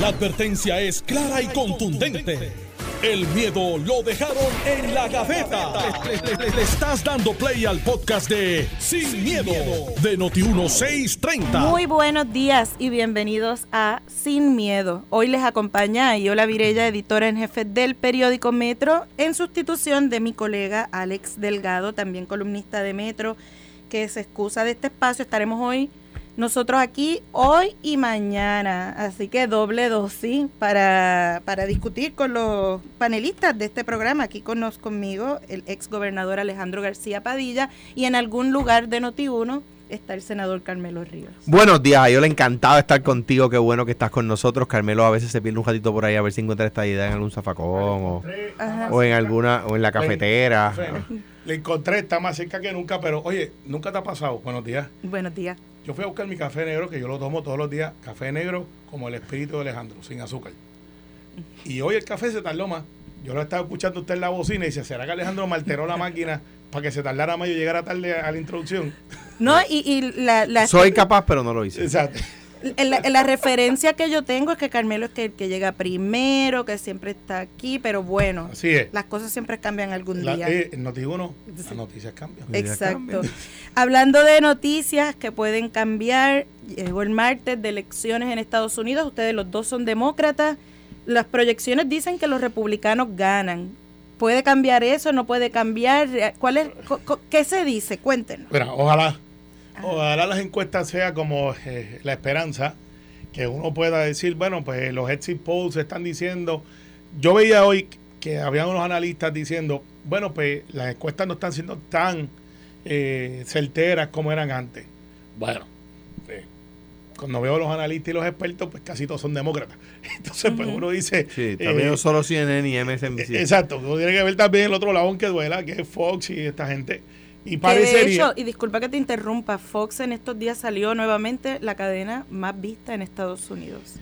La advertencia es clara y contundente. El miedo lo dejaron en la gaveta. Le, estás dando play al podcast de Sin, miedo, de Noti1630. Muy buenos días y bienvenidos a Sin Miedo. Hoy les acompaña Yola Virella, editora en jefe del periódico Metro, en sustitución de mi colega Alex Delgado, también columnista de Metro, que se excusa de este espacio. Estaremos hoy nosotros aquí hoy y mañana. Así que doble dosis para, para discutir con los panelistas de este programa. Aquí con nos, conmigo el ex gobernador Alejandro García Padilla y en algún lugar de Noti1 está el senador Carmelo Ríos. Buenos días, yo le encantaba estar contigo, qué bueno que estás con nosotros. Carmelo a veces se pierde un ratito por ahí a ver si encuentra esta idea en algún zafacón o, o en alguna o en la cafetera. Le encontré, está más cerca que nunca, pero oye, nunca te ha pasado. Buenos días. Buenos días. Yo fui a buscar mi café negro, que yo lo tomo todos los días, café negro como el espíritu de Alejandro, sin azúcar. Y hoy el café se tardó más. Yo lo estaba escuchando usted en la bocina y dice, ¿será que Alejandro me alteró la máquina para que se tardara más y llegara tarde a la introducción? No, y, y la, la- Soy capaz, pero no lo hice. Exacto. La, en la referencia que yo tengo es que Carmelo es que el que llega primero, que siempre está aquí, pero bueno, Así es. las cosas siempre cambian algún La, día. eh, Noti1, las noticias cambian. Exacto. Hablando de noticias que pueden cambiar, llegó el martes de elecciones en Estados Unidos, ustedes los dos son demócratas, las proyecciones dicen que los republicanos ganan. ¿Puede cambiar eso? ¿No puede cambiar? ¿Cuál es, co- co- ¿Qué se dice? Cuéntenos. Bueno, ojalá. Ojalá las encuestas sea como eh, la esperanza, que uno pueda decir, bueno, pues los exit polls están diciendo. Yo veía hoy que había unos analistas diciendo, bueno, pues las encuestas no están siendo tan eh, certeras como eran antes. Bueno, eh, cuando veo los analistas y los expertos, pues casi todos son demócratas. Entonces, pues uno dice. Sí, también eh, solo CNN y MSNBC. Exacto, uno tiene que ver también el otro lado aunque duela, que es Fox y esta gente. Y Que de parecería. hecho, y disculpa que te interrumpa, Fox en estos días salió nuevamente la cadena más vista en Estados Unidos.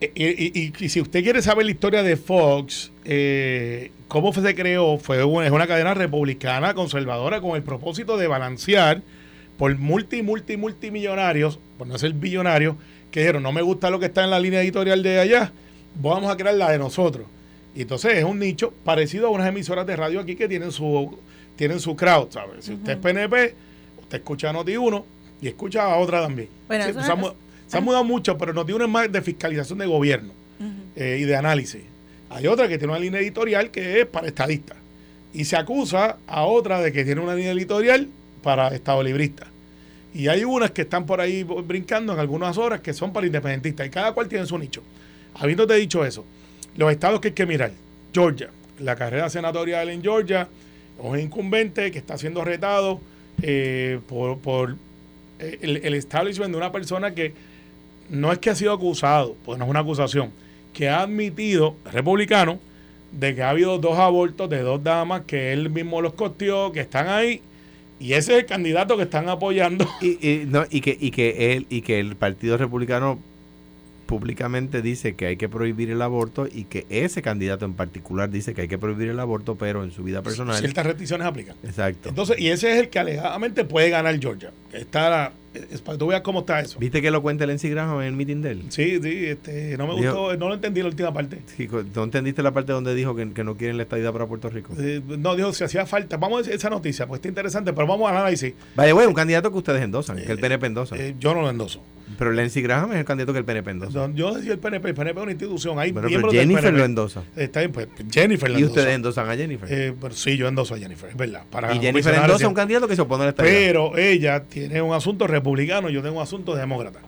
Y, y- y- y si usted quiere saber la historia de Fox, eh, cómo se creó, fue una, es una cadena republicana conservadora con el propósito de balancear por multi, multi, multimillonarios, por no ser billonarios, que dijeron, no me gusta lo que está en la línea editorial de allá, vamos a crear la de nosotros. Y entonces es un nicho parecido a unas emisoras de radio aquí que tienen su, tienen su crowd, ¿sabes? Si usted es PNP, usted escucha a Noti1 y escucha a otra también. Bueno, Sí, eso se, ha, es- mu- se ha mudado mucho, pero Noti1 es más de fiscalización de gobierno eh, y de análisis. Hay otra que tiene una línea editorial que es para estadistas. Y se acusa a otra de que tiene una línea editorial para estado librista. Y hay unas que están por ahí brincando en algunas horas que son para independentistas. Y cada cual tiene su nicho. Habiéndote dicho eso, los estados que hay que mirar. Georgia, la carrera senatorial en Georgia, un incumbente que está siendo retado eh, por, por eh, el, el establishment de una persona que no es que ha sido acusado, pues no es una acusación, que ha admitido, republicano, de que ha habido dos abortos de dos damas que él mismo los costeó, que están ahí, y ese es el candidato que están apoyando. Y, y, no, y, que, y, que él, y que el Partido Republicano públicamente dice que hay que prohibir el aborto y que ese candidato en particular dice que hay que prohibir el aborto, pero en su vida personal. Ciertas restricciones aplican. Exacto. Entonces, y ese es el que alegadamente puede ganar Georgia. Está la- es para que tú veas cómo está eso. ¿Viste que lo cuenta Lindsey Graham en el meeting de él? Sí, sí, este, no me Dijo- gustó, no lo entendí la última parte. Sí, ¿No entendiste la parte donde dijo que, que no quieren la estadía para Puerto Rico? Eh, no, dijo, si hacía falta. Vamos a decir esa noticia, pues está interesante, pero vamos al análisis. Vaya, güey, un candidato que ustedes endosan, que el PNP endosa. Eh, yo no lo endoso. Pero Lindsey Graham es el candidato que el PNP endosa. No, yo decía el PNP, el PNP es una institución. Hay Bueno, pero miembros del Jennifer PNP. lo endosa. Está bien, pues Jennifer lo Y endosa. ustedes endosan a Jennifer. Eh, pero sí, yo endoso a Jennifer, es verdad. Para y Jennifer endosa a un candidato que se opone a la estadía. Pero ella tiene un asunto republicano, yo tengo un asunto demócrata.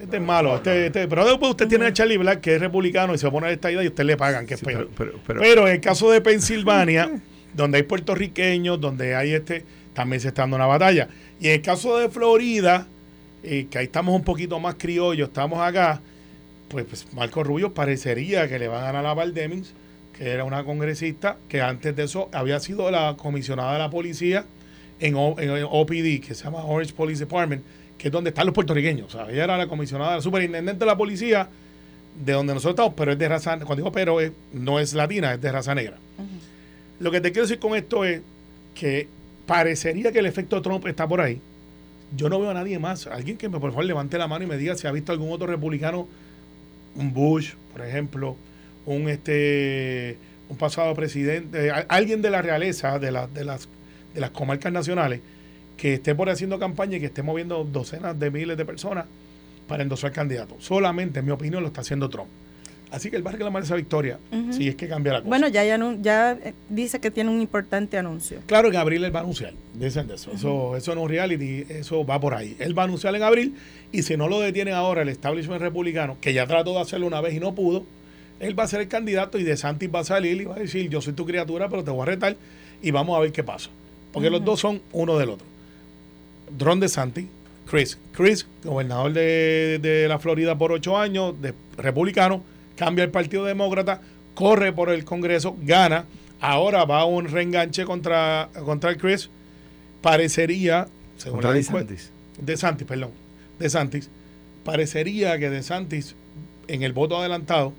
Este es malo, este, este- pero después usted tiene a Charlie Black, que es republicano y se opone a esta idea y usted le pagan, que es Sí, peor. pero- pero- Pero, pero- en el caso de Pensilvania, donde hay puertorriqueños, donde hay este, también se está dando una batalla. Y en el caso de Florida, eh, que ahí estamos un poquito más criollos, estamos acá, pues, pues Marco Rubio parecería que le va a ganar a Val Demings, que era una congresista que antes de eso había sido la comisionada de la policía en, O- en OPD, que se llama Orange Police Department, que es donde están los puertorriqueños. O sea, ella era la comisionada, la superintendente de la policía de donde nosotros estamos, pero es de raza, cuando digo pero, es- no es latina, es de raza negra. Lo que te quiero decir con esto es que parecería que el efecto Trump está por ahí. Yo no veo a nadie más. Alguien que me por favor levante la mano y me diga si ha visto algún otro republicano un Bush, por ejemplo, un este un pasado presidente, alguien de la realeza, de, la, de, las, de las comarcas nacionales, que esté por haciendo campaña y que esté moviendo docenas de miles de personas para endosar candidatos. Solamente, en mi opinión, lo está haciendo Trump. Así que él va a reclamar esa victoria si es que cambia la cosa. Bueno, ya, ya, eh, dice que tiene un importante anuncio. Claro, en abril él va a anunciar. Dicen de eso. eso. Eso no es reality, eso va por ahí. Él va a anunciar en abril y si no lo detiene ahora el establishment republicano, que ya trató de hacerlo una vez y no pudo, él va a ser el candidato y De Santis va a salir y va a decir, yo soy tu criatura, pero te voy a retar y vamos a ver qué pasa. Porque los dos son uno del otro. Ron De Santis, Chris. Chris, gobernador de, de la Florida por ocho años, de republicano, cambia el Partido Demócrata, corre por el Congreso, gana, ahora va a un reenganche contra, contra el Chris. Parecería, según contra de Santis. De Santis, perdón. De Santis. Parecería que De Santis, en el voto adelantado,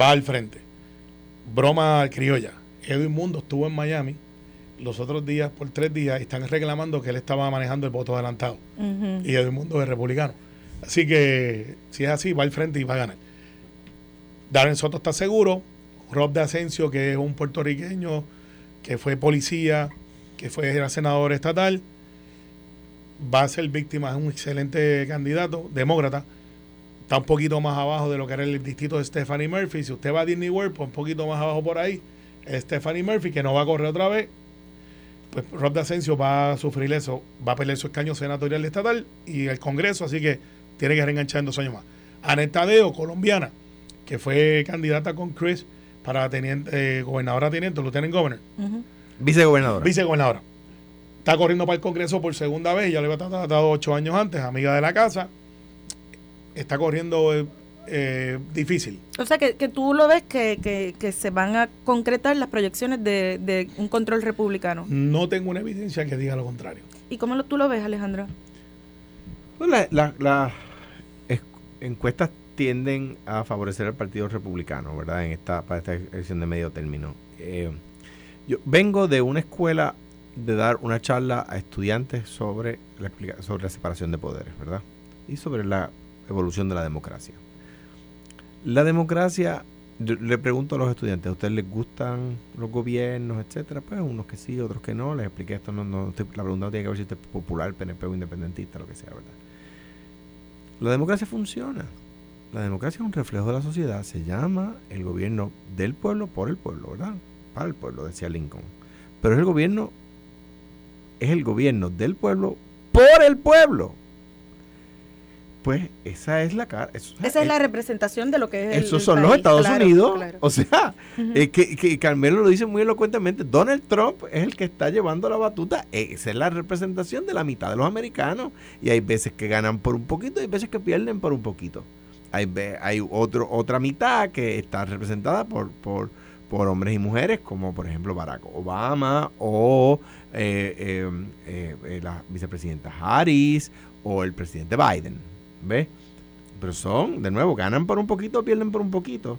va al frente. Broma criolla. Edwin Mundo estuvo en Miami los otros días, por tres días, y están reclamando que él estaba manejando el voto adelantado. Y Edwin Mundo es republicano. Así que, si es así, va al frente y va a ganar. Darren Soto está seguro. Rob de Asensio, que es un puertorriqueño que fue policía, que fue senador estatal, va a ser víctima, es un excelente candidato, demócrata. Está un poquito más abajo de lo que era el distrito de Stephanie Murphy. Si usted va a Disney World, pues un poquito más abajo por ahí, Stephanie Murphy, que no va a correr otra vez. Pues Rob de Asensio va a sufrir eso, va a perder su escaño senatorial estatal y el Congreso, así que tiene que reenganchar en dos años más. Anetadeo, colombiana, que fue candidata con Chris para teniente, eh, gobernadora teniente, lieutenant governor. Vicegobernadora. Vicegobernadora. Está corriendo para el Congreso por segunda vez, ya le había tratado ocho años antes, amiga de la casa. Está corriendo eh, eh, difícil. O sea, que, tú lo ves que, se van a concretar las proyecciones de, un control republicano. No tengo una evidencia que diga lo contrario. ¿Y cómo lo, tú lo ves, Alejandro? Las la, la, encuestas tienden a favorecer al Partido Republicano, ¿verdad? En esta, para esta elección de medio término. Eh, yo vengo de una escuela de dar una charla a estudiantes sobre la, sobre la separación de poderes, ¿verdad? Y sobre la evolución de la democracia. La democracia, le pregunto a los estudiantes, ¿a ustedes les gustan los gobiernos, etcétera? Pues unos que sí, otros que no. Les expliqué esto, no, no la pregunta no tiene que ver si es popular, PNP o independentista, lo que sea, ¿verdad? La democracia funciona la democracia es un reflejo de la sociedad, se llama el gobierno del pueblo por el pueblo, ¿verdad? Para el pueblo, decía Lincoln. Pero es el gobierno, es el gobierno del pueblo por el pueblo. Pues esa es la cara. Esa es, la representación de lo que es Esos son los Estados Unidos. O sea, que, que, Carmelo lo dice muy elocuentemente. Donald Trump es el que está llevando la batuta. Esa es la representación de la mitad de los americanos. Y hay veces que ganan por un poquito y hay veces que pierden por un poquito. Hay, hay otro, otra mitad que está representada por, por, por hombres y mujeres, como por ejemplo Barack Obama o eh, em, eh, eh, la vicepresidenta Harris o el presidente Biden. ¿Ves? Pero son, de nuevo, ganan por un poquito, pierden por un poquito.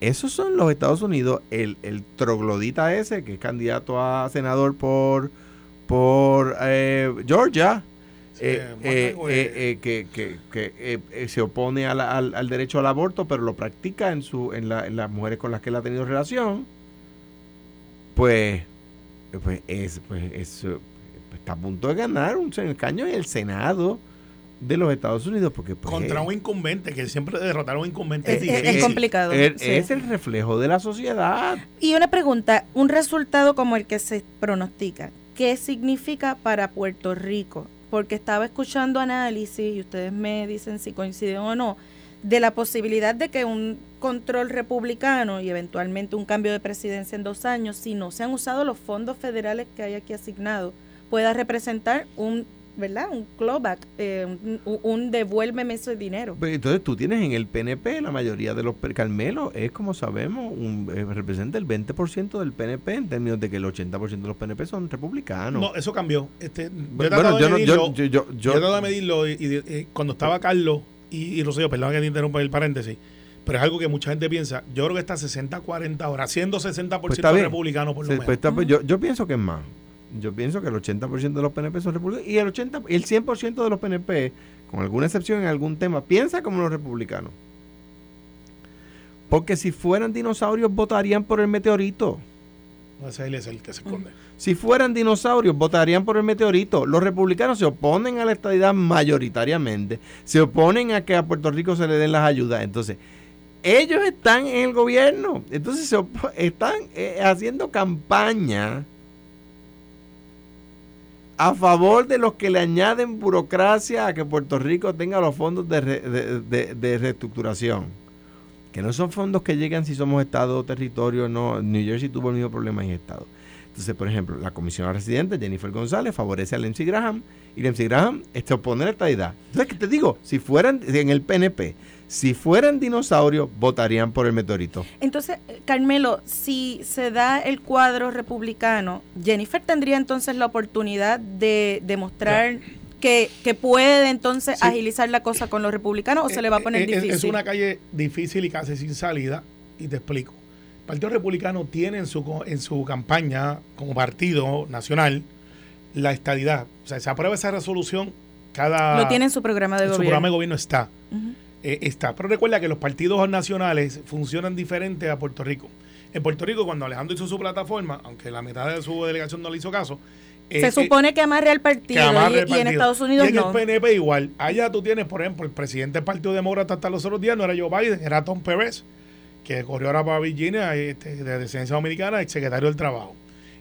Esos son los Estados Unidos. El, el troglodita ese, que es candidato a senador por, por Georgia, eh, eh, eh, que, que, que se opone al, al, derecho al aborto, pero lo practica en, su, en, la, en las mujeres con las que él ha tenido relación, pues, pues, es, pues, es, está a punto de ganar un caño en el Senado de los Estados Unidos porque pues, contra un incumbente que siempre derrotar a un incumbente es, es, complicado. es el reflejo de la sociedad. Y una pregunta un resultado como el que se pronostica qué significa para Puerto Rico porque estaba escuchando análisis, y ustedes me dicen si coinciden o no, de la posibilidad de que un control republicano y eventualmente un cambio de presidencia en dos años, si no se han usado los fondos federales que hay aquí asignados, pueda representar un ¿verdad? Un clawback, eh, un, devuélveme ese dinero. Pues entonces tú tienes en el PNP, la mayoría de los Carmelo es como sabemos, un, eh, representa el 20% del PNP en términos de que el 80% de los PNP son republicanos. No, eso cambió. Este, yo he de medirlo, yo, yo, yo, de medirlo y, cuando estaba Carlos y, y Rocío, perdón que te interrumpa el paréntesis, pero es algo que mucha gente piensa. Yo creo que está 60-40 ahora, siendo 60% pues republicano por lo menos. Pues yo, yo pienso que es más. Yo pienso que el 80% de los PNP son republicanos y el 80 el 100% de los PNP, con alguna excepción en algún tema, piensa como los republicanos. Porque si fueran dinosaurios, votarían por el meteorito. Es el que se esconde. Si fueran dinosaurios, votarían por el meteorito. Los republicanos se oponen a la estadidad mayoritariamente. Se oponen a que a Puerto Rico se le den las ayudas. Entonces, ellos están en el gobierno. Entonces, se están eh, haciendo campaña a favor de los que le añaden burocracia a que Puerto Rico tenga los fondos de, de, reestructuración. Que no son fondos que llegan si somos Estado o territorio, no. New Jersey tuvo el mismo problema en Estado. Entonces, por ejemplo, la comisionada residente, Jennifer González, favorece a Lindsey Graham y Lindsey Graham se opone a la estadidad. Entonces, ¿qué te digo? Si fueran en el PNP, si fueran dinosaurios, votarían por el meteorito. Entonces, Carmelo, si se da el cuadro republicano, Jennifer tendría entonces la oportunidad de demostrar que, puede entonces agilizar la cosa con los republicanos o se le va a poner difícil. Es una calle difícil y casi sin salida, y te explico. El Partido Republicano tiene en su, en su campaña como partido nacional la estadidad. O sea, se aprueba esa resolución cada... Lo tiene en su programa de gobierno. Su programa de gobierno está. Eh, está. Pero recuerda que los partidos nacionales funcionan diferente a Puerto Rico. En Puerto Rico, cuando Alejandro hizo su plataforma, aunque la mitad de su delegación no le hizo caso, eh, se supone que amarre al partido, y, en Estados Unidos y en el PNP igual. Allá tú tienes, por ejemplo, el presidente del Partido Demócrata hasta los otros días no era Joe Biden, era Tom Perez, que corrió ahora para Virginia, este, de descendencia dominicana, ex secretario del Trabajo.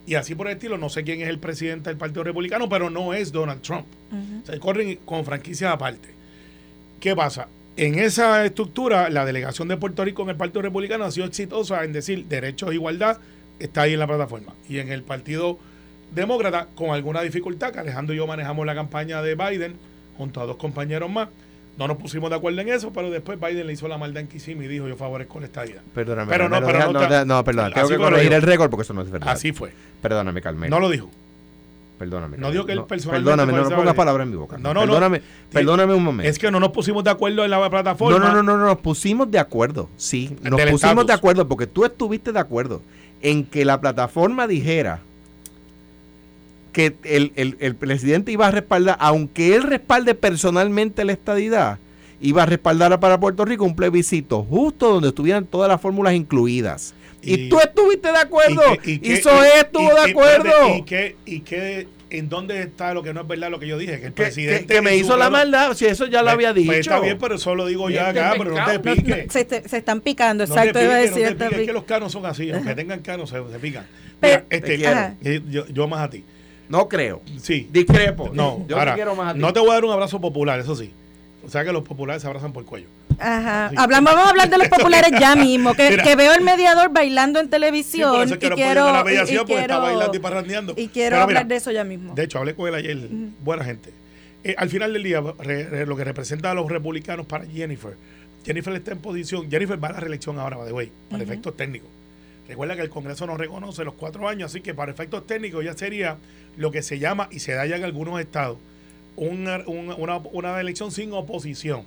Y así por el estilo, no sé quién es el presidente del Partido Republicano, pero no es Donald Trump. Se corren con franquicias aparte. ¿Qué pasa? En esa estructura, la delegación de Puerto Rico en el Partido Republicano ha sido exitosa en decir derechos e igualdad, está ahí en la plataforma. Y en el Partido Demócrata, con alguna dificultad, que Alejandro y yo manejamos la campaña de Biden junto a dos compañeros más, no nos pusimos de acuerdo en eso, pero después Biden le hizo la maldad en Kissimmee y dijo yo favorezco la estadía. Perdóname. Pero no, pero no, no, perdón, tengo que corregir el récord porque eso no es verdad. Así fue. Perdóname, Carmelo. No lo dijo. Perdóname. No digo que él personalmente. Perdóname, no, no pongas palabras en mi boca. No, no, perdóname, perdóname un momento. Es que no nos pusimos de acuerdo en la plataforma. No, no, no, no, nos pusimos de acuerdo. Sí, nos pusimos de acuerdo porque tú estuviste de acuerdo en que la plataforma dijera que el, el, el presidente iba a respaldar, aunque él respalde personalmente la estadidad, iba a respaldar para Puerto Rico un plebiscito justo donde estuvieran todas las fórmulas incluidas. Y, tú estuviste de acuerdo. Y, eso estuvo de acuerdo. ¿Y qué, y qué, en dónde está lo que no es verdad lo que yo dije? Que el presidente. Que, me hizo la maldad, si eso ya lo había dicho. Pues está bien, pero eso lo digo ya acá, pero no te piques. Se, se, están picando, exacto. iba a decir, no es que los canos son así, aunque tengan canos se, se pican. Mira, este, eh, yo, yo más a ti. No creo. Sí. Discrepo. No, yo te quiero más a ti. No te voy a dar un abrazo popular, eso sí. O sea que los populares se abrazan por el cuello. Ajá. Hablamos, vamos a hablar de los populares ya mismo. Que, que veo el mediador bailando en televisión. y, quiero, y, quiero, hablar de eso ya mismo. De hecho, hablé con él ayer. Buena gente. Eh, al final del día, lo que representa a los republicanos para Jennifer. Jennifer está en posición. Jennifer va a la reelección ahora, by the way, para efectos técnicos. Recuerda que el Congreso no reconoce los cuatro años, así que para efectos técnicos ya sería lo que se llama, y se da ya en algunos estados, una, una, una elección sin oposición.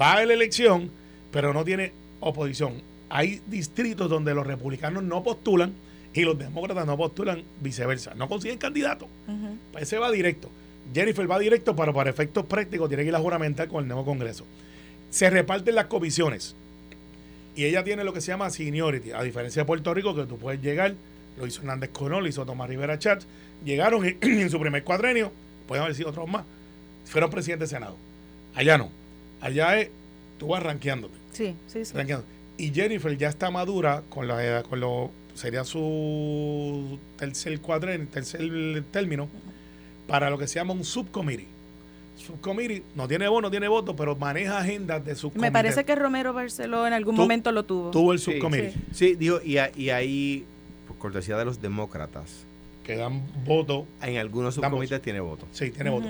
Va a la elección, pero no tiene oposición. Hay distritos donde los republicanos no postulan y los demócratas no postulan viceversa. No consiguen candidato. Ese va directo. Jennifer va directo, pero para efectos prácticos tiene que ir a juramentar con el nuevo Congreso. Se reparten las comisiones. Y ella tiene lo que se llama seniority. A diferencia de Puerto Rico, que tú puedes llegar, lo hizo Hernández Conol, lo hizo Tomás Rivera Chat, llegaron en su primer cuadrenio, pueden haber sido otros más, fueron presidente de Senado. Allá no. Allá es, tú vas rankeándote. Sí, sí, sí. Y Jennifer ya está madura con la edad, con lo, sería su tercer cuadrenio, tercer término, para lo que se llama un subcommittee. Subcommittee no tiene voto, no tiene voto, pero maneja agendas de subcommittee. Me parece que Romero Barceló en algún momento lo tuvo. Tuvo el subcommittee. Sí, digo, y, y ahí, por cortesía de los demócratas, que dan voto. En algunos subcomités tiene voto. Sí, tiene voto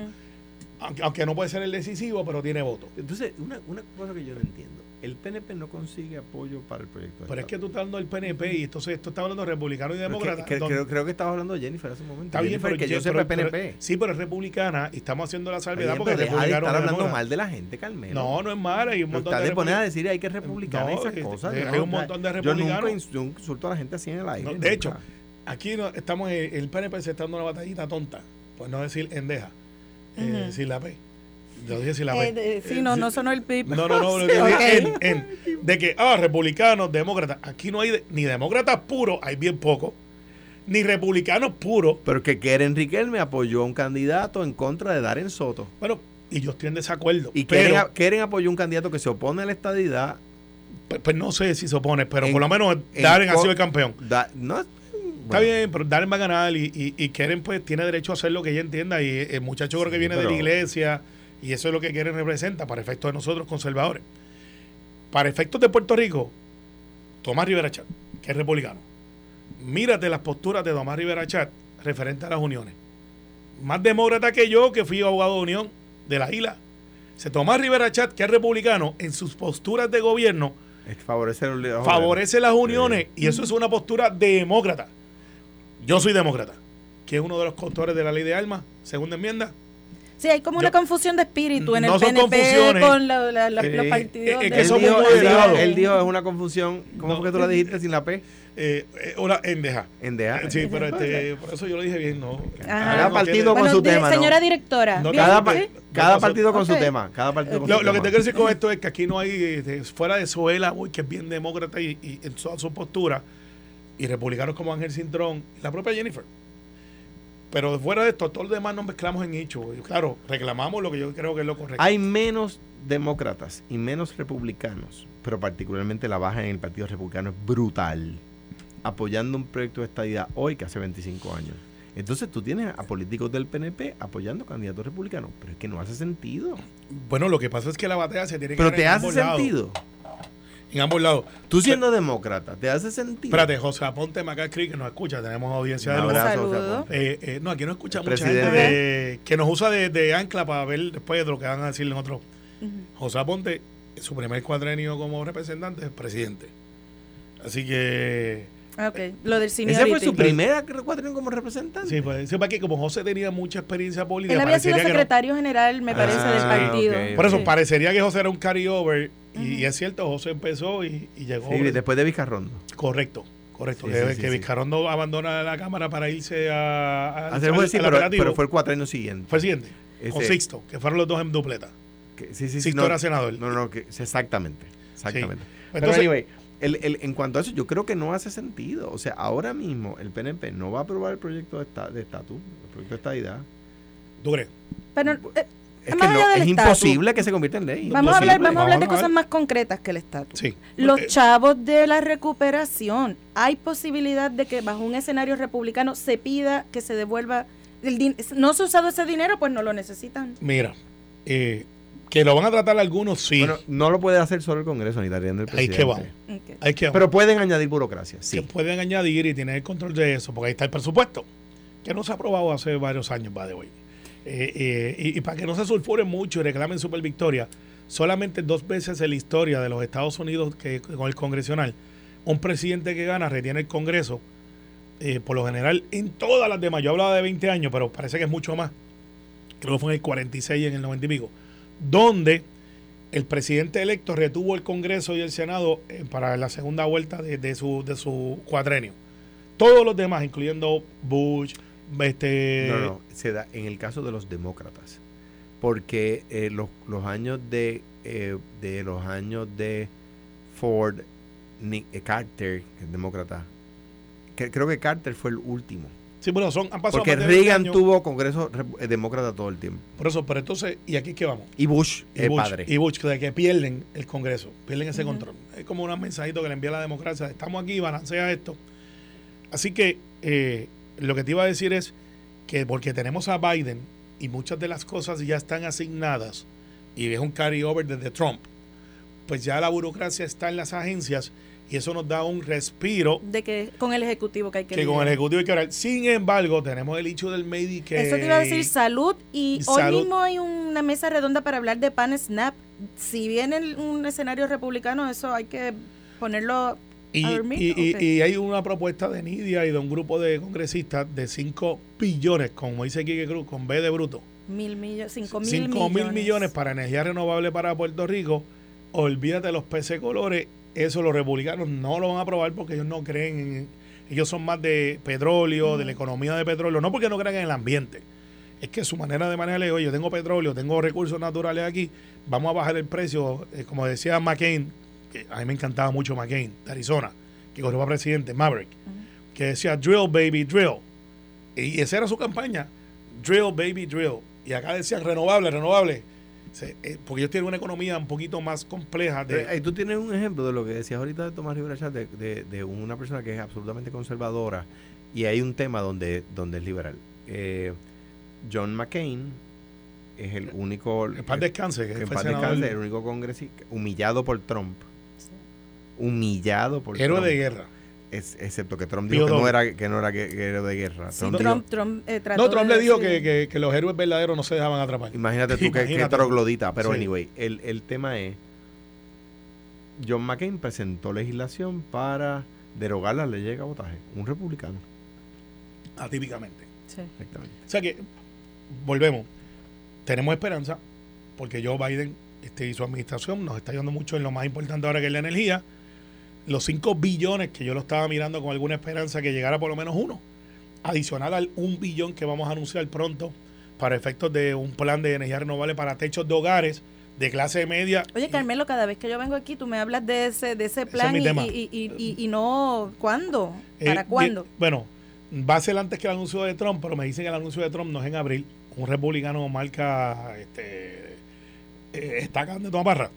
aunque, no puede ser el decisivo, pero tiene voto. Entonces, una, una cosa que yo no entiendo. El PNP no consigue apoyo para el proyecto. pero es que tú estás hablando del PNP y entonces esto está hablando de republicano y demócrata. creo, creo, que estabas hablando de Jennifer hace un momento. Está bien, pero que yo, sepa el PNP. sí, pero es republicana y estamos haciendo la salvedad porque deja de estar hablando mal de la gente, Carmelo. No, no es mal. Hay un montón de, poner a decir hay que republicar esas este, cosas. Hay un montón de republicanos. Yo nunca insulto a la gente así en el aire. de hecho, aquí estamos, el PNP se está dando una batallita tonta, por no decir endeja, eh, decir la P Yo dije si la P. Eh, sí, no, no sonó el pip. No, no, no, lo que dije en, en, de que, ah, republicanos, demócratas. Aquí no hay ni demócratas puros, hay bien poco, ni republicanos puros. Pero que Keren Riquelme apoyó a un candidato en contra de Darren Soto. Bueno, y yo estoy en desacuerdo. Y pero, Keren, apoyó a un candidato que se opone a la estadidad. Pues, pues no sé si se opone, pero por lo menos Darren ha sido el campeón. no, Está bien, pero Darren va a ganar y, y, y, Keren pues tiene derecho a hacer lo que ella entienda y el muchacho creo que viene de la iglesia y eso es lo que Keren representa para efectos de nosotros conservadores. Para efectos de Puerto Rico, Tomás Rivera Chat, que es republicano. Mírate las posturas de Tomás Rivera Chat referente a las uniones. Más demócrata que yo, que fui abogado de unión de la isla. Se Tomás Rivera Chat, que es republicano, en sus posturas de gobierno, favorece, favorece las uniones y eso es una postura demócrata. Yo soy demócrata, que es uno de los coautores de la ley de armas, segunda enmienda. Sí, hay como una confusión de espíritu en el PNP con los eh, partidos. Eh, que somos él, dijo, él dijo, es una confusión. ¿Cómo fue que tú la dijiste sin la P? Eh, eh, una endeja. Endeja. Sí, pero este, por eso yo lo dije bien, ¿no? Cada partido con su tema. Señora directora. cada, cada partido con su tema. Cada partido con lo, su lo que te quiero decir con esto es que aquí no hay, fuera de Suela, que es bien demócrata y, y en toda su postura, y republicanos como Ángel Cintrón y la propia Jennifer. Pero fuera de esto, todos los demás nos mezclamos en hecho. Claro, reclamamos lo que yo creo que es lo correcto. Hay menos demócratas y menos republicanos, pero particularmente la baja en el Partido Republicano es brutal, apoyando un proyecto de estadía hoy que hace 25 años. Entonces tú tienes a políticos del PNP apoyando candidatos republicanos, pero es que no hace sentido. Bueno, lo que pasa es que la batalla se tiene que Pero te hace sentido en ambos lados. Tú siendo demócrata, ¿te hace sentido? Espérate, José Aponte Macacri, que nos escucha, tenemos audiencia de abrazo, eh, eh, no, aquí no escucha mucha gente que nos usa de, ancla para ver después de lo que van a decir en otro. José Aponte, su primer cuadrenio como representante es presidente. Así que Ah, ok. Lo del Ese fue su primera cuatrenio como representante. Sí, pues sepa que como José tenía mucha experiencia política. Él había sido secretario general, me parece, del ah, partido. Por eso parecería que José era un carryover. Y, es cierto, José empezó y, llegó. Sí, después de Vizcarrondo. Correcto. Correcto, que, Vizcarrondo abandona la Cámara para irse a, a, hacer sí, pero, pero, fue el cuatrienio siguiente. Fue el siguiente, con Sixto, que fueron los dos en dupleta. sí, sí, Sixto era senador. No, no, que, exactamente. Exactamente. Entonces, anyway, el, el, en cuanto a eso, yo creo que no hace sentido. O sea, ahora mismo el PNP no va a aprobar el proyecto de estatus, el proyecto de estadidad. ¿Tú crees? Pero, eh, es, que no, es imposible que se convierta en ley. Vamos a hablar, vamos a hablar de cosas más concretas que el estatus. Sí. Los chavos de la recuperación, ¿hay posibilidad de que bajo un escenario republicano se pida que se devuelva el dinero? ¿No se ha usado ese dinero? Pues no lo necesitan. Mira, eh, que lo van a tratar algunos, sí. Bueno, no lo puede hacer solo el Congreso, ni darían el presidente. Ahí que vamos. Pero pueden añadir burocracia, sí. Que pueden añadir y tener el control de eso, porque ahí está el presupuesto, que no se ha aprobado hace varios años, va de hoy. Eh, eh, y, para que no se sulfuren mucho y reclamen super victoria, solamente dos veces en la historia de los Estados Unidos que con el congresional, un presidente que gana retiene el Congreso, eh, por lo general en todas las demás. Yo hablaba de 20 años, pero parece que es mucho más. Creo que fue en el 46 y en el 90 y pico donde el presidente electo retuvo el Congreso y el Senado para la segunda vuelta de, su, de su cuadrenio. Todos los demás, incluyendo Bush, este... No, no, se da en el caso de los demócratas, porque eh, los, los, años de, eh, de los años de Ford, Nick, Carter, que es demócrata, creo que Carter fue el último Sí, bueno, son, han pasado Porque Reagan tuvo Congreso eh, demócrata todo el tiempo. Por eso, pero entonces, ¿y aquí qué vamos? Y Bush, el padre. Y Bush, que, pierden el Congreso, pierden ese control. Es como un mensajito que le envía la democracia, estamos aquí, balancea esto. Así que eh, lo que te iba a decir es que porque tenemos a Biden y muchas de las cosas ya están asignadas y es un carry-over desde Trump, pues ya la burocracia está en las agencias y eso nos da un respiro. De que con el Ejecutivo que hay que Que con el Ejecutivo hay que hablar. Sin embargo, tenemos el hecho del Medicaid. Eso te iba a decir salud y, hoy mismo hay una mesa redonda para hablar de Pan Snap. Si viene un escenario republicano, eso hay que ponerlo y, hay una propuesta de Nidia y de un grupo de congresistas de 5 billones, como dice Kike Cruz, con B de bruto. Mil millones, 5 mil 5 mil millones para energía renovable para Puerto Rico. Olvídate los peces colores eso los republicanos no lo van a aprobar porque ellos no creen en, ellos son más de petróleo, de la economía de petróleo, no porque no crean en el ambiente. es que su manera de manejar es, oye, yo tengo petróleo, tengo recursos naturales aquí, vamos a bajar el precio, eh, como decía McCain, que a mí me encantaba mucho McCain, de Arizona, que corrió para presidente, Maverick, que decía, drill, baby, drill. Y esa era su campaña, drill, baby, drill. Y acá decían, renovable, renovable. Eh, porque ellos tienen una economía un poquito más compleja. De, ahí tú tienes un ejemplo de lo que decías ahorita de Tomás Rivera de, de, de, una persona que es absolutamente conservadora y hay un tema donde, donde es liberal. Eh, John McCain es el único... El paz descanse. Que, descanse, el único congresista humillado por Trump. Humillado por Héroe de guerra. Es, excepto que Trump dijo que no, era, que no era héroe de guerra. Trump, Trump, eh, no, Trump le dijo que, que, los héroes verdaderos no se dejaban atrapar. Imagínate tú que, que troglodita. Pero anyway, el, el tema es... John McCain presentó legislación para derogar la ley de cabotaje. Un republicano. Atípicamente. Sí. Exactamente. O sea que volvemos, tenemos esperanza porque Joe Biden este, y su administración nos está ayudando mucho en lo más importante ahora que es la energía. Los 5 billones que yo lo estaba mirando con alguna esperanza que llegara por lo menos uno, adicional al 1 billón que vamos a anunciar pronto para efectos de un plan de energía renovable para techos de hogares de clase media. Oye, Carmelo, cada vez que yo vengo aquí, tú me hablas de ese, de ese plan y, y, y, no, ¿cuándo? Eh, ¿Para cuándo? bueno, va a ser antes que el anuncio de Trump, pero me dicen que el anuncio de Trump no es en abril. Un republicano marca este, eh, estaca de toda barra,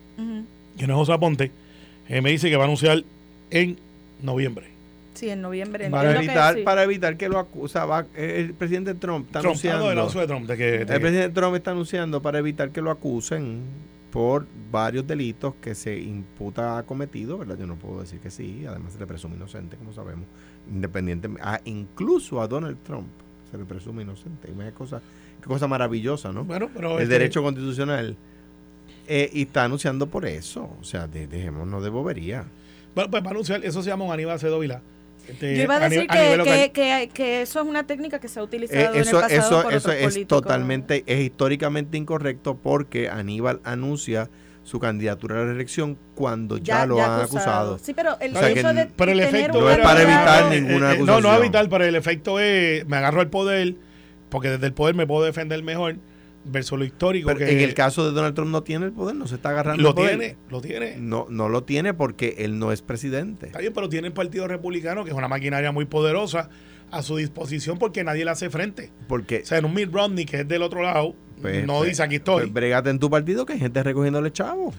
que no es José Aponte, eh, me dice que va a anunciar en noviembre. Sí, en noviembre. Para evitar, que, para evitar que lo acusa, el presidente Trump está anunciando. de Trump, de que, el presidente Trump está anunciando para evitar que lo acusen por varios delitos que se imputa ha cometido, ¿verdad? Yo no puedo decir que sí, además se le presume inocente, como sabemos, independientemente, incluso a Donald Trump se le presume inocente. Qué cosa, qué cosa maravillosa, ¿no? Bueno, pero el este derecho constitucional. Eh, y está anunciando por eso, o sea, dejémonos de bobería. Bueno, pues para anunciar, eso se llama un Aníbal Cedovila. Este, Yo iba a decir que, que, eso es una técnica que se ha utilizado en el pasado eso, por eso es totalmente, es históricamente incorrecto porque Aníbal anuncia su candidatura a la reelección cuando ya, lo han acusado. Sí, pero el hecho de pero el efecto no es para evitar ninguna acusación. No, no es evitar, pero el efecto es me agarro el poder porque desde el poder me puedo defender mejor versus lo histórico. Pero en el caso de Donald Trump no tiene el poder, no se está agarrando lo el poder. tiene, lo tiene. No, no lo tiene porque él no es presidente. Está bien, pero tiene el Partido Republicano, que es una maquinaria muy poderosa, a su disposición porque nadie le hace frente. Porque, o sea, en un Mitt Romney, que es del otro lado, pues, no pues, dice aquí estoy. Pues, bregate en tu partido que hay gente recogiéndole chavo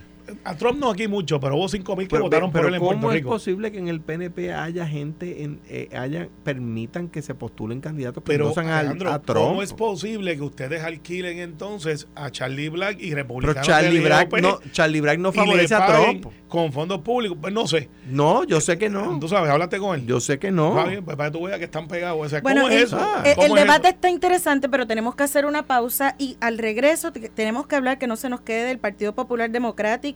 a Trump no aquí mucho, pero hubo 5 mil que votaron por él en Puerto Rico. ¿Cómo es posible que en el PNP haya gente, en, eh, haya, permitan que se postulen candidatos que pero, usan a Trump? ¿Cómo es posible que ustedes alquilen entonces a Charlie Black y republicanos Pero Charlie Black, no, Charlie Black no favorece a Trump. Con fondos públicos, pues no sé. No, yo sé que no. Tú sabes, háblate con él. Yo sé que no. pues para que tú veas que están pegados. bueno, ¿Cómo es eso? el, debate está interesante, pero tenemos que hacer una pausa y al regreso tenemos que hablar que no se nos quede del Partido Popular Democrático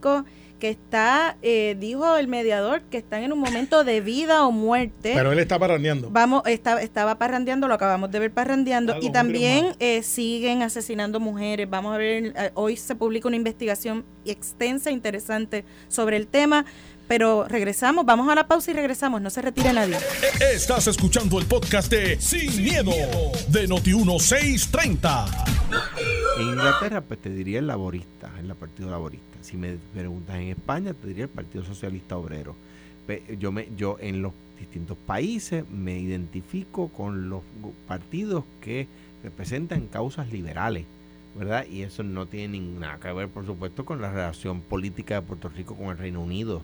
que está, eh, dijo el mediador, que están en un momento de vida o muerte. Pero él está parrandeando. Vamos, está, estaba parrandeando, lo acabamos de ver parrandeando. y también eh, siguen asesinando mujeres. Vamos a ver, eh, hoy se publica una investigación extensa, interesante sobre el tema. Pero regresamos, vamos a la pausa y regresamos, no se retire nadie. Estás escuchando el podcast de Sin, miedo, de Noti1630. En Inglaterra, pues te diría el laborista, el partido laborista si me preguntas en España, te diría el Partido Socialista Obrero. Yo, me, yo en los distintos países me identifico con los partidos que representan causas liberales, ¿verdad? Y eso no tiene nada que ver, por supuesto, con la relación política de Puerto Rico con el Reino Unido.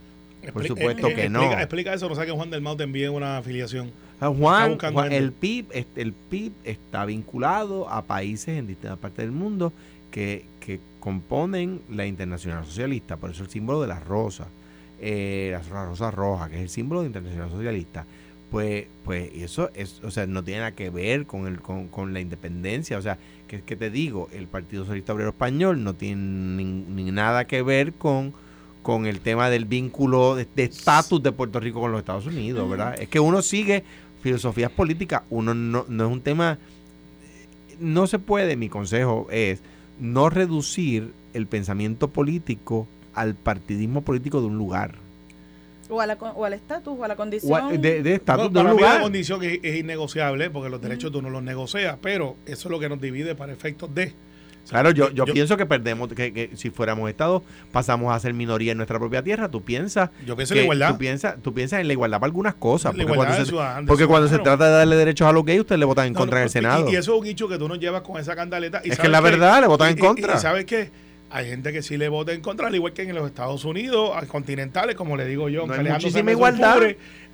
Por supuesto eh, que no. Explica eso, no sé que Juan del Mau te envíe una afiliación. Ah, Juan, el PIB, el PIB está vinculado a países en distintas partes del mundo que, que componen la Internacional Socialista, por eso el símbolo de la rosa, eh, la rosa roja, que es el símbolo de Internacional Socialista, pues, pues eso es, o sea, no tiene nada que ver con, el, con, la independencia, o sea, que, que te digo, el Partido Socialista Obrero Español no tiene ni, nada que ver con, con el tema del vínculo de estatus de, Puerto Rico con los Estados Unidos, ¿verdad? Es que uno sigue filosofías políticas, uno no, no es un tema, no se puede, mi consejo es, no reducir el pensamiento político al partidismo político de un lugar. O, a la, o al estatus, o a la condición. de, estatus de lugar. la condición es, es, innegociable porque los derechos tú no los negocias, pero eso es lo que nos divide para efectos de Claro, yo, yo, pienso que perdemos, que, si fuéramos Estado, pasamos a ser minoría en nuestra propia tierra. Tú piensas. Yo pienso en la igualdad. Tú piensas, tú piensas en la igualdad para algunas cosas. porque cuando, se, porque cuando se trata de darle derechos a los gays, usted le votan en contra en el Senado. Y, eso es un hecho que tú nos llevas con esa candaleta. es que la verdad, le votan en contra. Y, sabes qué? Hay gente que sí le vota en contra, al igual que en los Estados Unidos, continentales, como le digo yo, no hay muchísima igualdad.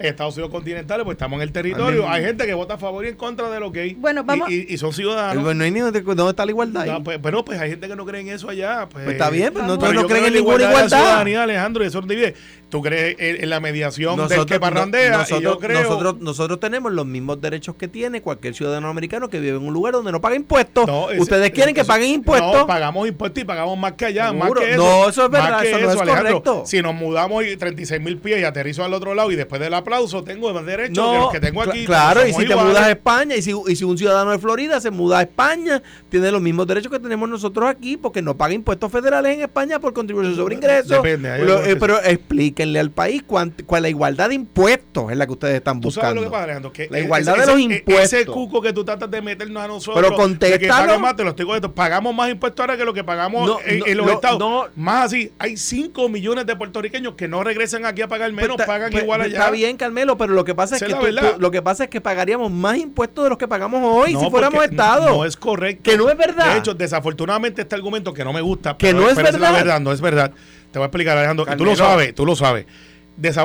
Estados Unidos continentales, pues estamos en el territorio. Hay gente que vota a favor y en contra de lo que Bueno, vamos. Y, son ciudadanos. no hay ni dónde, está la igualdad. No, pues, pero pues hay gente que no cree en eso allá. Pues, pues está bien, pero no, no creen en ninguna igualdad. igualdad. ciudadanía, Alejandro, y eso no divide. Tú crees en, la mediación nosotros, del que parrandea. nosotros, y yo creo... nosotros, nosotros tenemos los mismos derechos que tiene cualquier ciudadano americano que vive en un lugar donde no paga impuestos. Ustedes quieren que paguen impuestos. No, pagamos impuestos y pagamos más que allá. Más que eso, no, eso es verdad. Eso, no es correcto. Si nos mudamos y 36 mil pies y aterrizo al otro lado y después del aplauso tengo más derecho que los que tengo aquí. Claro, y si te mudas a España y si, y si un ciudadano de Florida se muda a España, tiene los mismos derechos que tenemos nosotros aquí porque no paga impuestos federales en España por contribución sobre ingresos. Depende. Eh, pero explíquenle al país cuál, la igualdad de impuestos es la que ustedes están buscando. ¿Tú sabes lo que pasa, Alejandro? Que la igualdad de los impuestos. Ese cuco que tú tratas de meternos a nosotros. Pero contéstalo. Más, te lo estoy Pagamos más impuestos ahora que lo que pagamos en, los estados. más así, hay 5 millones de puertorriqueños que no regresan aquí a pagar menos, pues pagan pues, igual pues, allá. Está bien, Carmelo, pero lo que pasa es que lo que pasa es que pagaríamos más impuestos de los que pagamos hoy si fuéramos Estado. No es correcto. Que no es verdad. De hecho, desafortunadamente este argumento que no me gusta. Que no es verdad. verdad. No es verdad. Te voy a explicar, Alejandro. Tú lo sabes, tú lo sabes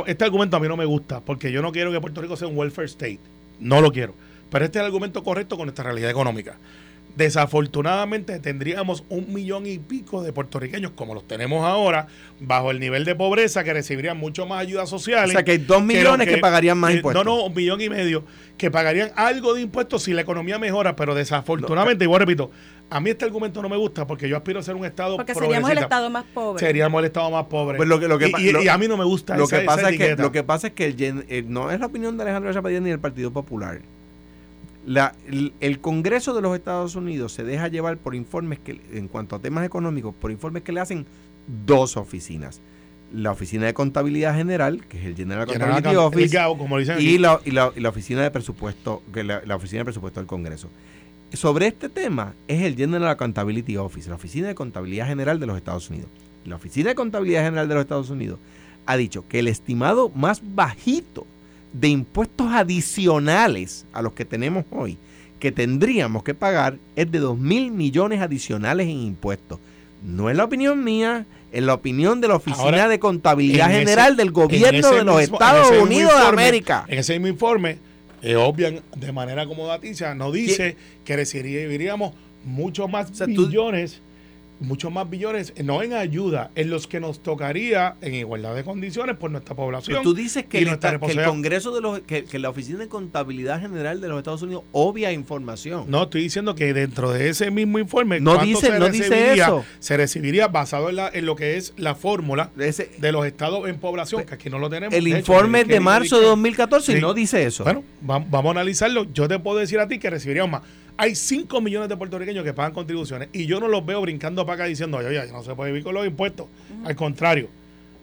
este argumento a mí no me gusta, porque yo no quiero que Puerto Rico sea un welfare state. No lo quiero. Pero este es el argumento correcto con nuestra realidad económica. Desafortunadamente tendríamos un millón y pico de puertorriqueños, como los tenemos ahora, bajo el nivel de pobreza, que recibirían mucho más ayudas sociales. O sea, que hay dos millones que, pagarían más impuestos. No, no, un millón y medio, que pagarían algo de impuestos si la economía mejora, pero desafortunadamente, igual repito, a mí este argumento no me gusta porque yo aspiro a ser un Estado Porque seríamos el Estado más pobre. Seríamos el Estado más pobre. Pues lo que, lo que, y, a mí no me gusta lo que pasa es que Lo que pasa es que el, no es la opinión de Alejandro Chapadilla ni del Partido Popular. La, el, Congreso de los Estados Unidos se deja llevar por informes que, en cuanto a temas económicos, por informes que le hacen dos oficinas. La Oficina de Contabilidad General, que es el General Accountability Office, y, la, y, la, Oficina de Presupuesto, que la, la Oficina de Presupuesto del Congreso sobre este tema es el General Accountability Office, la Oficina de Contabilidad General de los Estados Unidos. La Oficina de Contabilidad General de los Estados Unidos ha dicho que el estimado más bajito de impuestos adicionales a los que tenemos hoy, que tendríamos que pagar, es de 2 mil millones adicionales en impuestos. No es la opinión mía, es la opinión de la Oficina de Contabilidad General del Gobierno de los Estados Unidos de América. En ese mismo informe eh, obvian de manera acomodaticia, nos dice que recibiríamos mucho más billones muchos más billones, no en ayuda, en los que nos tocaría en igualdad de condiciones por nuestra población. tú dices que, el, Congreso de los, que, la Oficina de Contabilidad General de los Estados Unidos obvia información. No, estoy diciendo que dentro de ese mismo informe, no dice, se no dice eso. Se recibiría basado en, la, en lo que es la fórmula de, los estados en población, que aquí no lo tenemos. El informe es de marzo de 2014 y no dice eso. Bueno, vamos a analizarlo. Yo te puedo decir a ti que recibiríamos más hay 5 millones de puertorriqueños que pagan contribuciones y yo no los veo brincando para acá diciendo, oye, oye, no se puede vivir con los impuestos. Al contrario.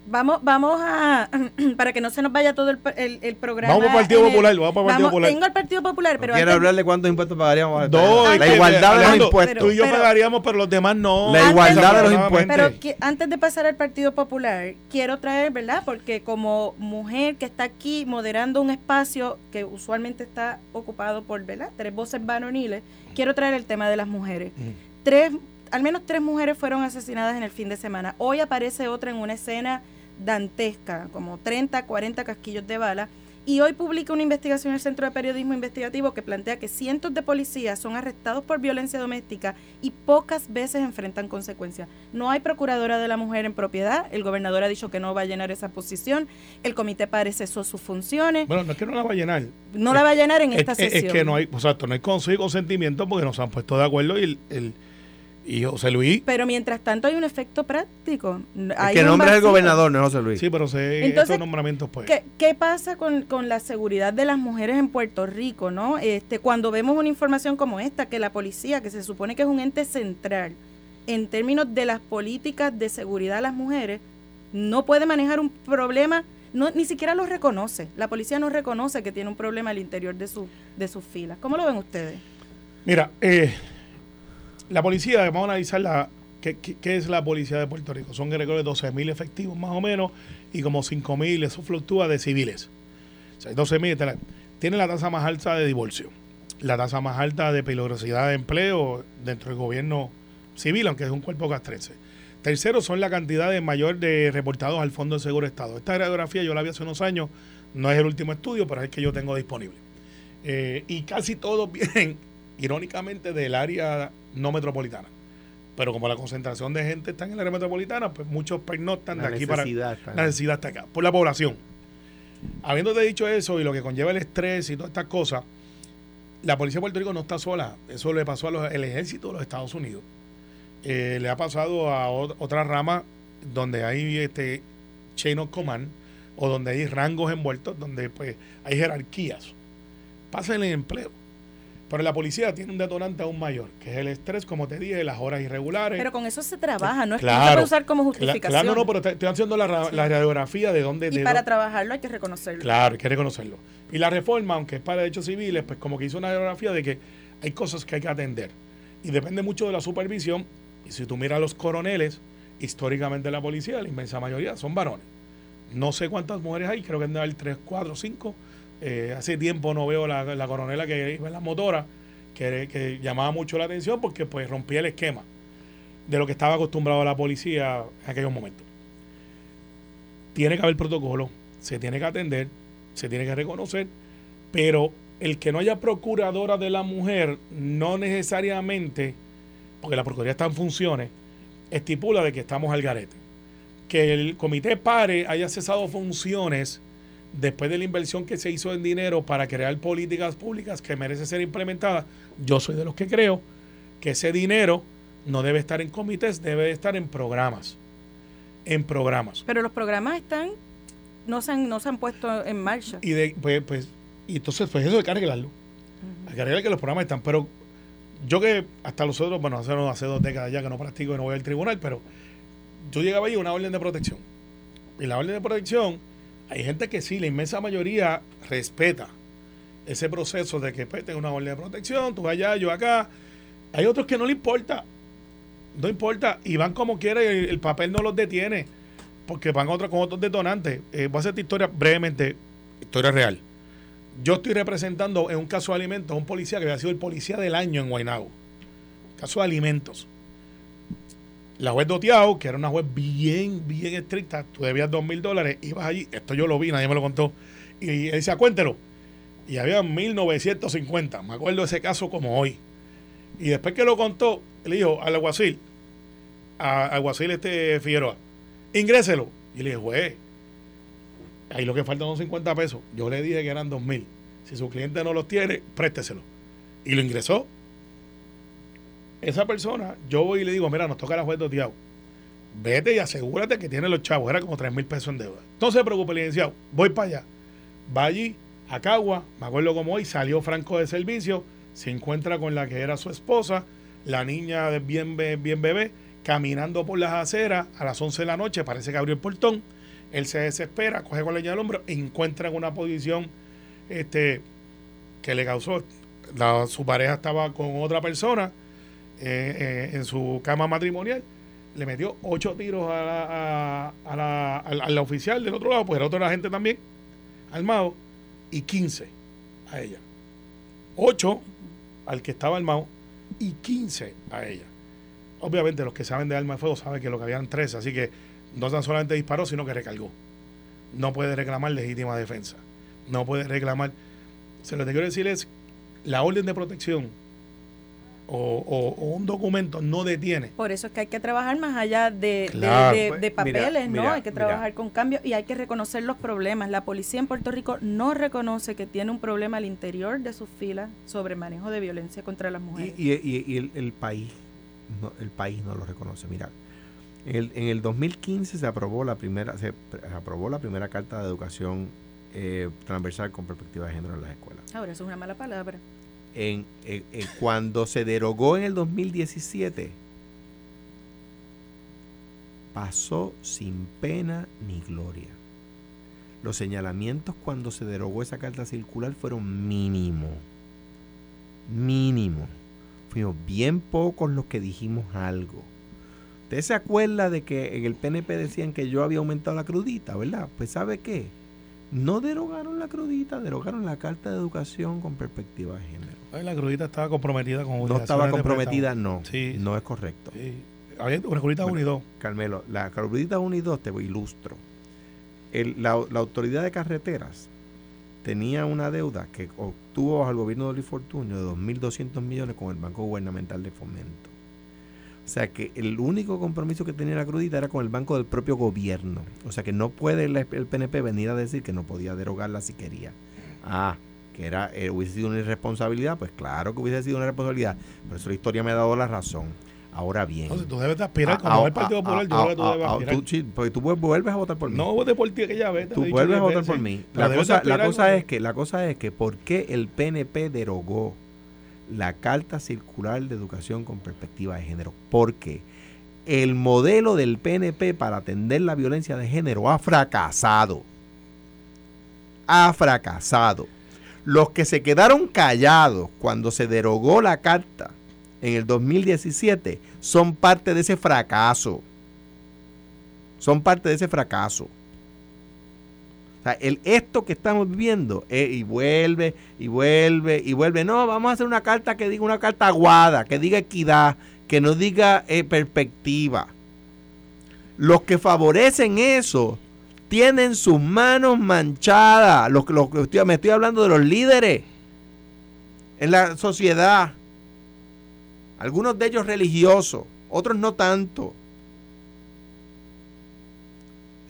Vamos, vamos a, para que no se nos vaya todo el, el, programa. Vamos para el Partido Popular, vamos para el Partido Popular. Tengo el Partido Popular, pero... quiero hablar de cuántos impuestos pagaríamos. la igualdad de los impuestos. Tú y yo pagaríamos, pero los demás no. La igualdad de los impuestos. Pero antes de pasar al Partido Popular, quiero traer, ¿verdad? Porque como mujer que está aquí moderando un espacio que usualmente está ocupado por, ¿verdad? Tres voces varoniles, quiero traer el tema de las mujeres. Tres al menos tres mujeres fueron asesinadas en el fin de semana. Hoy aparece otra en una escena dantesca, como 30, 40 casquillos de bala. Y hoy publica una investigación el Centro de Periodismo Investigativo que plantea que cientos de policías son arrestados por violencia doméstica y pocas veces enfrentan consecuencias. No hay procuradora de la mujer en propiedad, el gobernador ha dicho que no va a llenar esa posición, el comité parece eso sus funciones. Bueno, no es que no la va a llenar. No la va a llenar en esta sesión. Es que no hay, o sea, no hay consentimiento porque nos han puesto de acuerdo y el y José Luis. Pero mientras tanto hay un efecto práctico. El que nombra es el gobernador, no José Luis. Sí, pero sé estos nombramientos pues. ¿qué, ¿qué, pasa con, con, la seguridad de las mujeres en Puerto Rico, no? Este, cuando vemos una información como esta, que la policía, que se supone que es un ente central en términos de las políticas de seguridad de las mujeres, no puede manejar un problema no, ni siquiera lo reconoce. La policía no reconoce que tiene un problema al interior de, su, de sus filas. ¿Cómo lo ven ustedes? Mira, eh, la policía, vamos a analizar la, ¿qué, es la policía de Puerto Rico. Son alrededor de 12.000 efectivos más o menos y como 5.000, eso fluctúa de civiles. O sea, 12.000 tiene la tasa más alta de divorcio, la tasa más alta de peligrosidad de empleo dentro del gobierno civil, aunque es un cuerpo castrense. Tercero son la cantidad de mayor de reportados al Fondo de Seguro Estado. Esta radiografía yo la vi hace unos años, no es el último estudio, pero es el que yo tengo disponible. Eh, y casi todos vienen, irónicamente, del área no metropolitana. Pero como la concentración de gente está en el área metropolitana, pues muchos pernoctan de aquí para. La necesidad está acá, por la población. Habiéndote dicho eso y lo que conlleva el estrés y todas estas cosas, la policía de Puerto Rico no está sola. Eso le pasó al ejército de los Estados Unidos. Eh, le ha pasado a otra rama donde hay este chain of command o donde hay rangos envueltos, donde pues hay jerarquías. Pasa en el empleo. Pero la policía tiene un detonante aún mayor, que es el estrés, como te dije, las horas irregulares. Pero con eso se trabaja, no es que se puede usar como justificación. Claro, no, pero estoy haciendo la, radiografía de dónde... Y para trabajarlo hay que reconocerlo. Claro, hay que reconocerlo. Y la reforma, aunque es para derechos civiles, pues como que hizo una radiografía de que hay cosas que hay que atender. Y depende mucho de la supervisión. Y si tú miras a los coroneles, históricamente la policía, la inmensa mayoría son varones. No sé cuántas mujeres hay, creo que debe haber 3, 4, 5 eh, hace tiempo no veo la, la coronela que iba en la motora, que, llamaba mucho la atención porque pues rompía el esquema de lo que estaba acostumbrado la policía en aquellos momentos. Tiene que haber protocolo, se tiene que atender, se tiene que reconocer, pero el que no haya procuradora de la mujer no necesariamente, porque la Procuraduría está en funciones, estipula de que estamos al garete. Que el comité pare haya cesado funciones después de la inversión que se hizo en dinero para crear políticas públicas que merece ser implementada, yo soy de los que creo que ese dinero no debe estar en comités, debe estar en programas. En programas. Pero los programas están, no se han, no se han puesto en marcha. Y de, pues, pues, y entonces, pues eso hay que arreglarlo. Hay que arreglar que los programas están. Pero yo que hasta los otros, bueno, hace, hace dos décadas ya que no practico y no voy al tribunal, pero yo llegaba ahí una orden de protección. Y la orden de protección hay gente que sí, la inmensa mayoría respeta ese proceso de que pues, tenga una orden de protección, tú allá, yo acá. Hay otros que no le importa, no importa, y van como quiera y el, papel no los detiene, porque van otros con otros detonantes. Eh, voy a hacer esta historia brevemente, historia real. Yo estoy representando en un caso de alimentos a un policía que había sido el policía del año en Guaynabo. Caso de alimentos la juez Dotiao, que era una juez bien, bien estricta, tú debías dos mil dólares, ibas allí, esto yo lo vi, nadie me lo contó, y él decía, cuéntelo. Y había 1950, me acuerdo ese caso como hoy. Y después que lo contó, le dijo al alguacil, al alguacil este Figueroa, ingréselo. Y le dije, juez, ahí lo que faltan son 50 pesos. Yo le dije que eran dos mil. Si su cliente no los tiene, présteselo. Y lo ingresó esa persona, yo voy y le digo, mira, nos toca la juez de Vete y asegúrate que tiene los chavos. Era como 3 mil pesos en deuda. No se preocupe, licenciado. Voy para allá. Va allí, a Cagua, me acuerdo como hoy, salió Franco de servicio, se encuentra con la que era su esposa, la niña de bien, bien bebé, caminando por las aceras a las 11 de la noche, parece que abrió el portón. Él se desespera, coge con leña al hombro, encuentra en una posición este, que le causó. su pareja estaba con otra persona eh, eh, en su cama matrimonial, le metió ocho tiros a la, a, la, oficial del otro lado, pues era otro agente también, armado, y 15 a ella. Ocho al que estaba armado y 15 a ella. Obviamente los que saben de arma de fuego saben que lo que habían tres, así que no tan solamente disparó, sino que recargó. No puede reclamar legítima defensa. No puede reclamar. Se lo que quiero decir es, la orden de protección o, un documento no detiene. Por eso es que hay que trabajar más allá de, de, papeles, ¿no? hay que trabajar con cambios y hay que reconocer los problemas. La policía en Puerto Rico no reconoce que tiene un problema al interior de sus filas sobre manejo de violencia contra las mujeres. Y, y, el, país no, el país no lo reconoce. Mira, el, en el 2015 se aprobó la primera se aprobó la primera carta de educación eh, transversal con perspectiva de género en las escuelas. Ahora eso es una mala palabra cuando se derogó en el 2017, pasó sin pena ni gloria. los señalamientos cuando se derogó esa carta circular fueron mínimos. Mínimo. Fuimos bien pocos los que dijimos algo. ¿Usted se acuerda de que en el PNP decían que yo había aumentado la crudita, verdad? Pues ¿sabe qué? No derogaron la crudita, derogaron la carta de educación con perspectiva de género. La crudita estaba comprometida con No estaba comprometida, no. Sí. No es correcto. Sí. Había una crudita unido. Carmelo, la crudita unido te ilustro. la, la autoridad de carreteras tenía una deuda que obtuvo bajo el gobierno de Luis Fortunio de 2.200 millones con el Banco Gubernamental de Fomento. O sea que el único compromiso que tenía la crudita era con el banco del propio gobierno. O sea que no puede el, PNP venir a decir que no podía derogarla si quería. Ah, que era, eh, hubiese sido una irresponsabilidad, pues claro que hubiese sido una irresponsabilidad. Pero eso la historia me ha dado la razón. Ahora bien. Entonces tú debes aspirar, como el Partido Popular, yo creo que tú debes aspirar. Tú, porque tú vuelves a votar por mí. No voté por ti aquella vez. Tú vuelves a votar por mí. La cosa, la cosa es que, la cosa es que, ¿por qué el PNP derogó la Carta Circular de Educación con Perspectiva de Género? Porque el modelo del PNP para atender la violencia de género ha fracasado. Ha fracasado. Los que se quedaron callados cuando se derogó la carta en el 2017 son parte de ese fracaso. Son parte de ese fracaso. O sea, el, esto que estamos viviendo, eh, y vuelve, y vuelve, y vuelve. No, vamos a hacer una carta que diga una carta aguada, que diga equidad, que no diga eh, perspectiva. Los que favorecen eso tienen sus manos manchadas. Los, los, me estoy hablando de los líderes en la sociedad algunos de ellos religiosos, otros no tanto.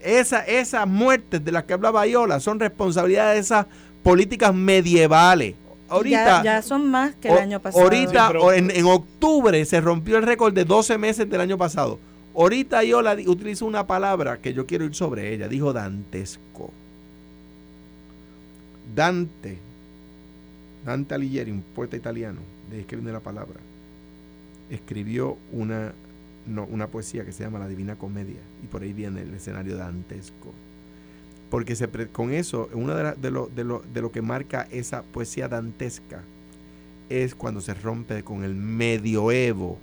Esa, esas muertes de las que hablaba Iola son responsabilidad de esas políticas medievales. Ahorita, ya, son más que el año pasado. Ahorita, en, en, octubre, se rompió el récord de 12 meses del año pasado. Ahorita Iola utilizó una palabra que yo quiero ir sobre ella. Dijo dantesco. Dante, Dante Alighieri, un poeta italiano, de que viene la palabra escribió una, una poesía que se llama La Divina Comedia, y por ahí viene el escenario dantesco. Porque se con eso, una de, de, lo, de, lo, de lo que marca esa poesía dantesca es cuando se rompe con el medioevo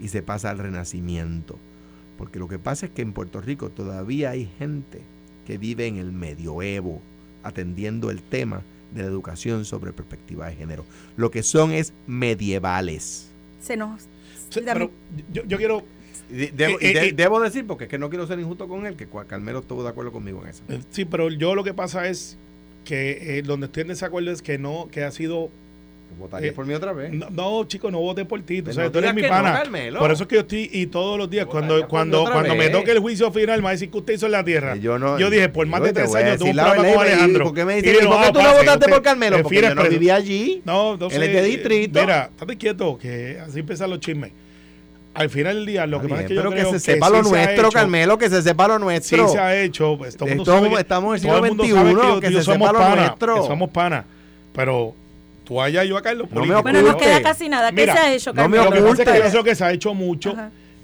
y se pasa al renacimiento. Porque lo que pasa es que en Puerto Rico todavía hay gente que vive en el medioevo, atendiendo el tema de la educación sobre perspectiva de género. Lo que son es medievales. Se nos pero yo, quiero Debo, eh, eh, debo, decir, porque es que no quiero ser injusto con él, que Carmelo estuvo de acuerdo conmigo en eso. Eh, sí, pero yo lo que pasa es que donde estoy en desacuerdo es que no, que ha sido. ¿Votaría por mí otra vez? No, no chico, no voté por ti. tú eres mi pana. por eso es que yo estoy, y todos los días, cuando, cuando, cuando me toque el juicio final, me va a decir que usted hizo en la tierra. Yo, no, yo dije, por más de tres años tuve un programa con Alejandro. ¿Por qué me dices, ¿por qué tú no votaste por Carmelo? Porque yo no vivía allí. No, no Él es de distrito. Mira, estate quieto, que así empiezan los chismes al final del día, lo que pasa es que yo creo que se sepa lo nuestro, Carmelo, que se sepa lo nuestro. Sí se ha hecho. Pues, todo estamos en el siglo XXI, que, se sepa lo nuestro. Que somos panas. Pero tú allá, yo acá en los políticos. Bueno, no queda casi nada. ¿Qué se ha hecho? No me lo que pasa es que yo creo que se ha hecho mucho.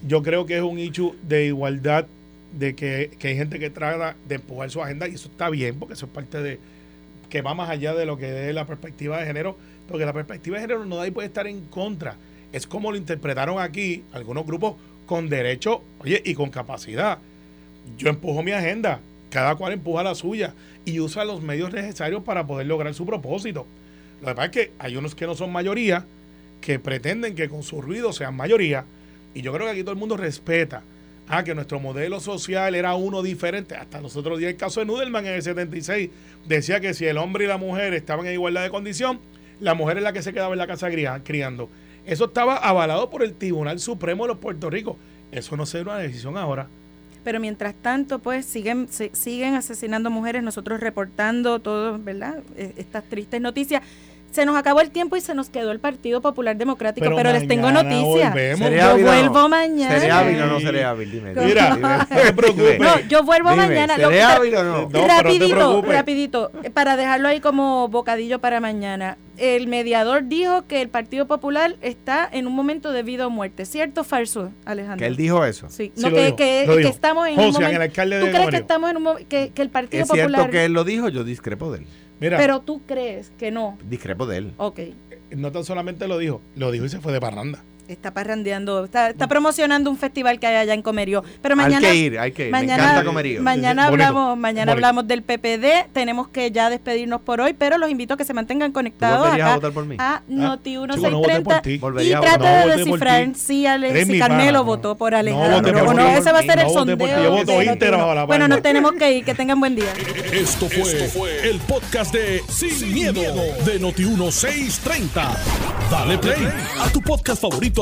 Yo creo que es un hecho de igualdad, de que, que hay gente que trata de empujar su agenda y eso está bien, porque eso es parte de que va más allá de lo que es la perspectiva de género, porque la perspectiva de género no da y puede estar en contra es como lo interpretaron aquí algunos grupos con derecho, oye, y con capacidad. Yo empujo mi agenda, cada cual empuja la suya y usa los medios necesarios para poder lograr su propósito. Lo que pasa es que hay unos que no son mayoría, que pretenden que con su ruido sean mayoría, y yo creo que aquí todo el mundo respeta ah, que nuestro modelo social era uno diferente. Hasta nosotros días el caso de Nudelman en el 76 decía que si el hombre y la mujer estaban en igualdad de condición, la mujer es la que se quedaba en la casa criando. Eso estaba avalado por el Tribunal Supremo de los Puerto Rico. Eso no será una decisión ahora. Pero mientras tanto, pues siguen siguen asesinando mujeres, nosotros reportando todo, ¿verdad? E, estas tristes noticias. Se nos acabó el tiempo y se nos quedó el Partido Popular Democrático, pero, les tengo noticias. Yo vuelvo mañana. ¿Seré hábil o no seré hábil? Dime. Mira, no te preocupes. No, yo vuelvo mañana. ¿Seré hábil o no? rapidito, rapidito, para dejarlo ahí como bocadillo para mañana. El mediador dijo que el Partido Popular está en un momento de vida o muerte. ¿Cierto o falso, Alejandro? Que él dijo eso. Sí, no, que, que, estamos en un momento. ¿Tú crees que estamos en un momento que, el Partido Popular... Es cierto que él lo dijo, yo discrepo de él. Pero tú crees que no. Discrepo de él. Ok. No tan solamente lo dijo, lo dijo y se fue de parranda. Está parrandeando, está, está, promocionando un festival que hay allá en Comerío. Pero mañana. Hay que ir, hay que ir. Mañana, Me encanta Comerío. Mañana, hablamos, mañana hablamos del PPD. Tenemos que ya despedirnos por hoy, pero los invito a que se mantengan conectados acá a, votar por mí? a ah, Noti 1630 y trate de descifrar si, Ale, si Carmelo votó por Alejandro. No, no, ese va a ser el sondeo. Yo Bueno, nos tenemos que ir. Que tengan buen día. Esto fue, el podcast de Sin, miedo, de Noti 1630. Dale play a tu podcast favorito